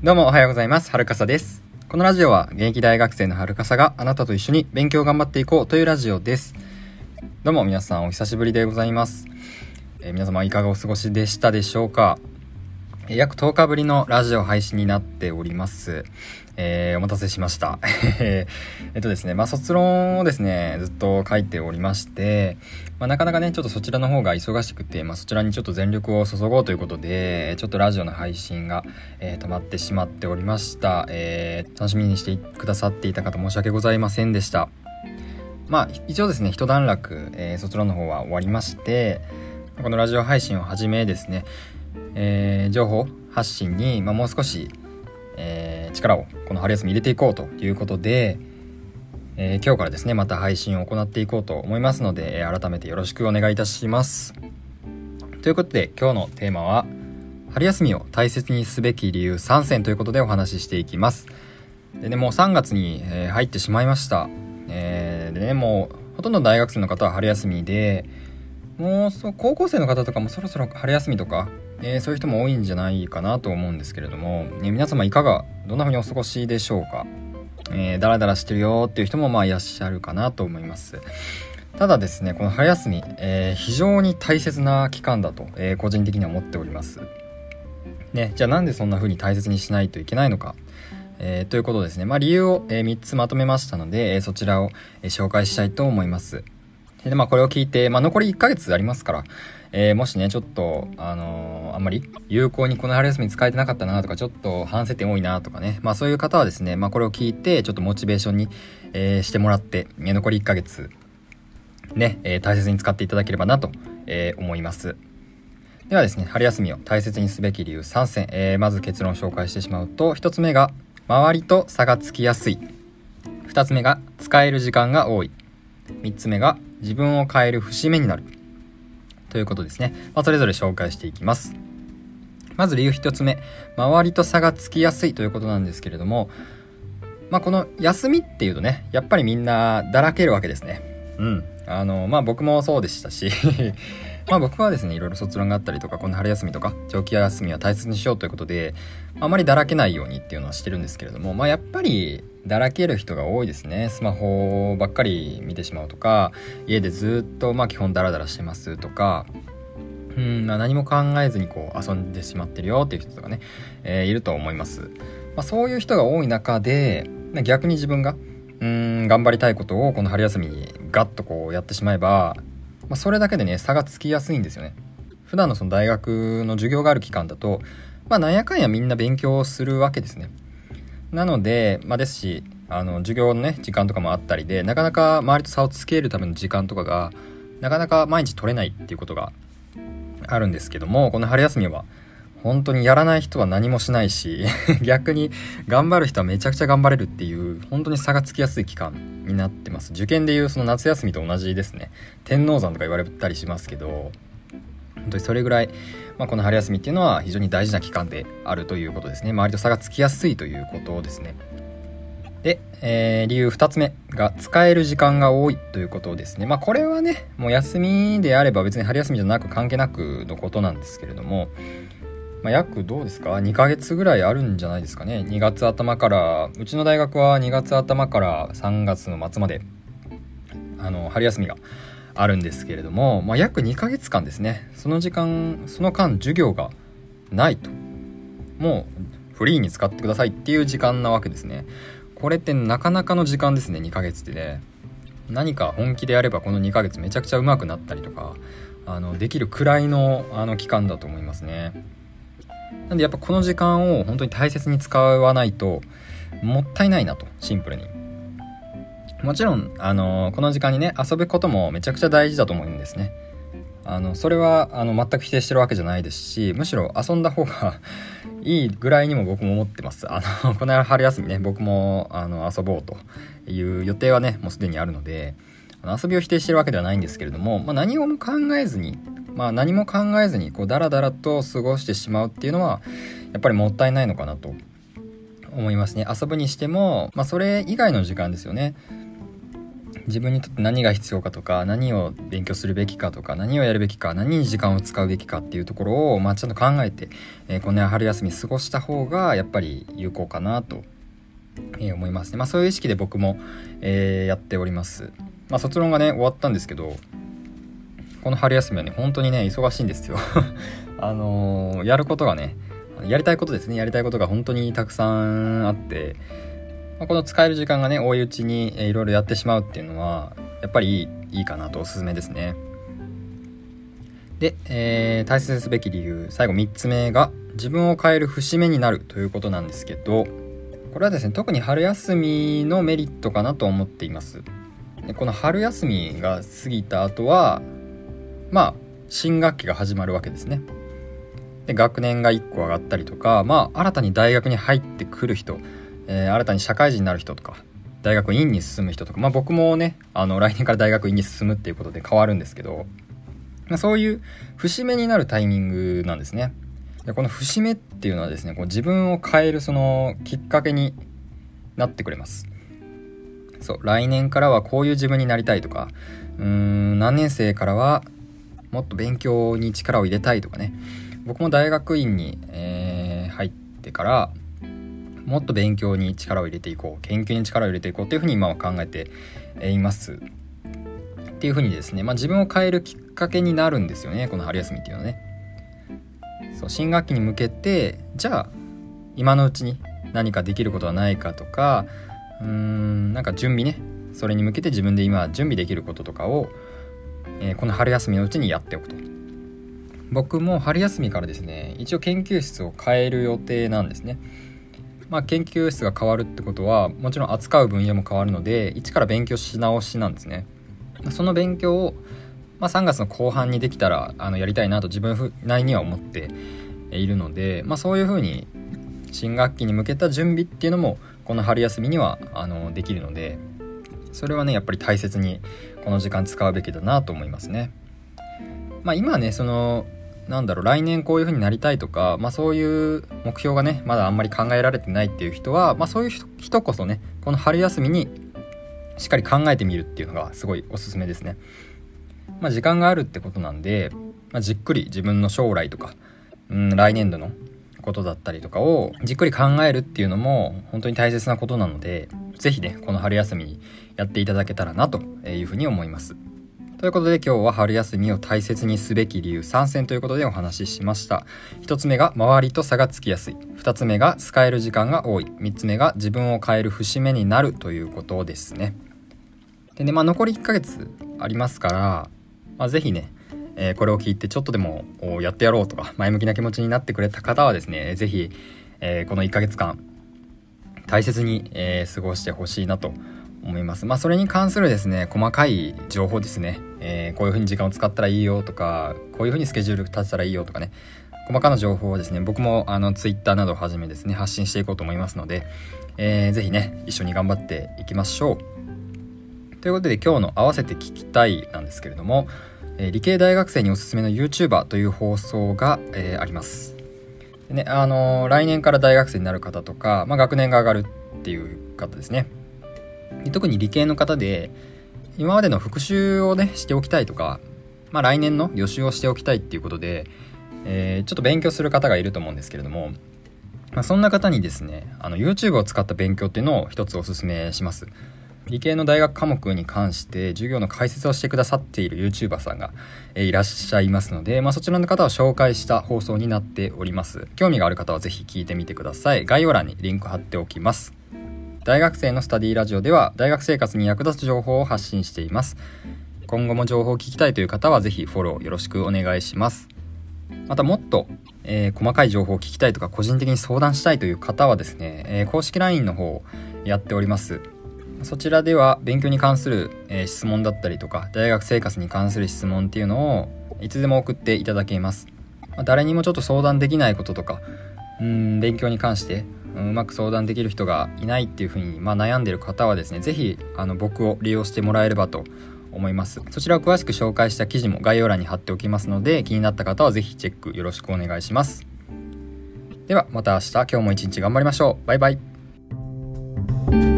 どうもおはようございます。はるかさです。このラジオは現役大学生のはるかさがあなたと一緒に勉強頑張っていこうというラジオです。どうも皆さんお久しぶりでございます。えー皆様いかがお過ごしでしたでしょうか？約10日ぶりのラジオ配信になっております。えーお待たせしました。えっとですね、まあ、卒論をですね、ずっと書いておりまして、まあ、なかなかね、ちょっとそちらの方が忙しくて、まあ、そちらにちょっと全力を注ごうということで、ちょっとラジオの配信が、えー止まってしまっておりました。えー楽しみにしてくださっていた方申し訳ございませんでした。まあ、一応ですね、一段落、え卒論の方は終わりまして、このラジオ配信をはじめですね、えー情報発信に、まあ、もう少し、えー力をこの春休み入れていこうということで、えー今日からですねまた配信を行っていこうと思いますので、え改めてよろしくお願いいたします。ということで今日のテーマは春休みを大切にすべき理由3選ということでお話ししていきます。でねもう3月に、え入ってしまいました、えーでねもうほとんど大学生の方は春休みでもうそ高校生の方とかもそろそろ春休みとか、えーそういう人も多いんじゃないかなと思うんですけれども、ね、皆様いかがどんな風にお過ごしでしょうか、えー、ダラダラしてるよっていう人もまあいらっしゃるかなと思います。ただですねこの春休み、えー非常に大切な期間だと、えー個人的には思っております。ね、じゃあなんでそんな風に大切にしないといけないのか、えーということですね、まあ、理由を、え3つまとめましたので、えーそちらを、え紹介したいと思います。で、まあ、これを聞いて、まあ、残り1ヶ月ありますから、えーもしねちょっと、あのーあんまり有効にこの春休み使えてなかったなとかちょっと反省点多いなとかね、まあ、そういう方はですね、まあ、これを聞いてちょっとモチベーションに、えーしてもらってえー残り1ヶ月ね、えー大切に使っていただければなと、えー思います。ではですね春休みを大切にすべき理由3選、えーまず結論を紹介してしまうと1つ目が周りと差がつきやすい。2つ目が使える時間が多い。3つ目が自分を変える節目になる。ということですね、まあ、それぞれ紹介していきます。まず理由1つ目。周りと差がつきやすいということなんですけれども。まあこの休みっていうとねやっぱりみんなだらけるわけですね。うん。あのまあ僕もそうでしたし。まあ僕はですねいろいろ卒論があったりとかこの春休みとか長期休みは大切にしようということであまりだらけないようにっていうのはしてるんですけれどもまあやっぱりだらける人が多いですね。スマホばっかり見てしまうとか家でずっとまあ基本ダラダラしてますとかうん、まあ、何も考えずにこう遊んでしまってるよっていう人とかね、えーいると思います、まあ、そういう人が多い中で逆に自分がうん頑張りたいことをこの春休みにガッとこうやってしまえば、まあ、それだけでね差がつきやすいんですよね。普段のその大学の授業がある期間だとまあなんやかんやみんな勉強するわけですね。なので、まあ、ですしあの授業のね時間とかもあったりでなかなか周りと差をつけるための時間とかがなかなか毎日取れないっていうことがあるんですけどもこの春休みは本当にやらない人は何もしないし 逆に頑張る人はめちゃくちゃ頑張れるっていう本当に差がつきやすい期間になってます。受験でいうその夏休みと同じですね。天王山とか言われたりしますけど本当にそれぐらい、まあ、この春休みっていうのは非常に大事な期間であるということですね。周りと差がつきやすいということですね。で、えー理由2つ目が使える時間が多いということですね。まあこれはねもう休みであれば別に春休みじゃなく関係なくのことなんですけれども、まあ、約どうですか？2ヶ月ぐらいあるんじゃないですかね。2月頭からうちの大学は2月頭から3月の末まであの春休みがあるんですけれども、まあ、約2ヶ月間ですね。その時間その間授業がないと。もうフリーに使ってくださいっていう時間なわけですね。これってなかなかの時間ですね2ヶ月ってね。何か本気でやればこの2ヶ月めちゃくちゃ上手くなったりとかあのできるくらいのあの期間だと思いますね。なんでやっぱこの時間を本当に大切に使わないともったいないなとシンプルに。もちろんあのこの時間にね遊ぶこともめちゃくちゃ大事だと思うんですね。あのそれはあの全く否定してるわけじゃないですしむしろ遊んだ方が いいぐらいにも僕も思ってます。あのこの春休みね僕もあの遊ぼうという予定はねもうすでにあるので遊びを否定してるわけではないんですけれども、まあ、何も考えずに、まあ、何も考えずにこうダラダラと過ごしてしまうっていうのはやっぱりもったいないのかなと思いますね。遊ぶにしても、まあ、それ以外の時間ですよね。自分にとって何が必要かとか何を勉強するべきかとか何をやるべきか何に時間を使うべきかっていうところを、まあ、ちゃんと考えて、えー、この春休み過ごした方がやっぱり有効かなと、えー、思いますね、まあ、そういう意識で僕も、えー、やっております、まあ、卒論がね終わったんですけどこの春休みはね本当にね忙しいんですよ。あのやることがねやりたいことですね。やりたいことが本当にたくさんあってまあ、この使える時間がね多いうちにいろいろやってしまうっていうのはやっぱりいいかなとおすすめですね。で、えー、大切すべき理由最後3つ目が自分を変える節目になるということなんですけどこれはですね特に春休みのメリットかなと思っています。この春休みが過ぎた後はまあ新学期が始まるわけですねで学年が1個上がったりとかまあ新たに大学に入ってくる人えー、新たに社会人になる人とか大学院に進む人とか、まあ、僕もねあの来年から大学院に進むっていうことで変わるんですけど、まあ、そういう節目になるタイミングなんですね。でこの節目っていうのはですねこう自分を変えるそのきっかけになってくれます。そう来年からはこういう自分になりたいとかうーん何年生からはもっと勉強に力を入れたいとかね。僕も大学院に、えー、入ってからもっと勉強に力を入れていこう研究に力を入れていこうっていうふうに今は考えています。っていうふうにですね、まあ、自分を変えるきっかけになるんですよねこの春休みっていうのはね。そう新学期に向けてじゃあ今のうちに何かできることはないかとかうーんなんか準備ね。それに向けて自分で今準備できることとかを、えー、この春休みのうちにやっておくと。僕も春休みからですね一応研究室を変える予定なんですね。まあ、研究室が変わるってことはもちろん扱う分野も変わるので一から勉強し直しなんですね。その勉強を、まあ、3月の後半にできたらあのやりたいなと自分なりには思っているので、まあ、そういうふうに新学期に向けた準備っていうのもこの春休みにはあのできるのでそれはねやっぱり大切にこの時間使うべきだなと思いますね。まあ、今ねそのなんだろう来年こういう風になりたいとか、まあ、そういう目標がねまだあんまり考えられてないっていう人は、まあ、そういう人こそねこの春休みにしっかり考えてみるっていうのがすごいおすすめですね。まあ、時間があるってことなんで、まあ、じっくり自分の将来とか、うん、来年度のことだったりとかをじっくり考えるっていうのも本当に大切なことなので是非ねこの春休みにやっていただけたらなというふうに思います。ということで今日は春休みを大切にすべき理由3選ということでお話ししました。1つ目が周りと差がつきやすい。2つ目が使える時間が多い。3つ目が自分を変える節目になるということですね。でねまあ残り1ヶ月ありますから、まあ、是非ねえー、これを聞いてちょっとでもやってやろうとか前向きな気持ちになってくれた方はですね是非、えー、この1ヶ月間大切に、えー、過ごしてほしいなと思います。まあ、それに関するですね、細かい情報ですね。えー、こういう風に時間を使ったらいいよとか、こういう風にスケジュール立てたらいいよとかね、細かな情報をですね、僕もあの Twitter などをはじめですね、発信していこうと思いますので、えー、ぜひね、一緒に頑張っていきましょう。ということで今日の合わせて聞きたいなんですけれども、え、理系大学生におすすめの YouTuber という放送が、えー、あります。でね、あのー、来年から大学生になる方とか、まあ、学年が上がるっていう方ですね。特に理系の方で今までの復習をねしておきたいとか、まあ、来年の予習をしておきたいっていうことで、えー、ちょっと勉強する方がいると思うんですけれども、まあ、そんな方にですねあの YouTube を使った勉強っていうのを一つおすすめします理系の大学科目に関して授業の解説をしてくださっている YouTuber さんがいらっしゃいますので、まあ、そちらの方を紹介した放送になっております。興味がある方は是非聞いてみてください。概要欄にリンク貼っておきます。大学生のスタディラジオでは大学生活に役立つ情報を発信しています。今後も情報を聞きたいという方はぜひフォローよろしくお願いします。またもっと、えー、細かい情報を聞きたいとか個人的に相談したいという方はですね、えー、公式 LINE の方をやっております。そちらでは勉強に関する、え、質問だったりとか大学生活に関する質問っていうのをいつでも送っていただけます、ま、誰にもちょっと相談できないこととかうん勉強に関してうまく相談できる人がいないっていうふうに、まあ、悩んでる方はですね是非あの僕を利用してもらえればと思います。そちらを詳しく紹介した記事も概要欄に貼っておきますので気になった方は是非チェックよろしくお願いします。ではまた明日。今日も一日頑張りましょう。バイバイ。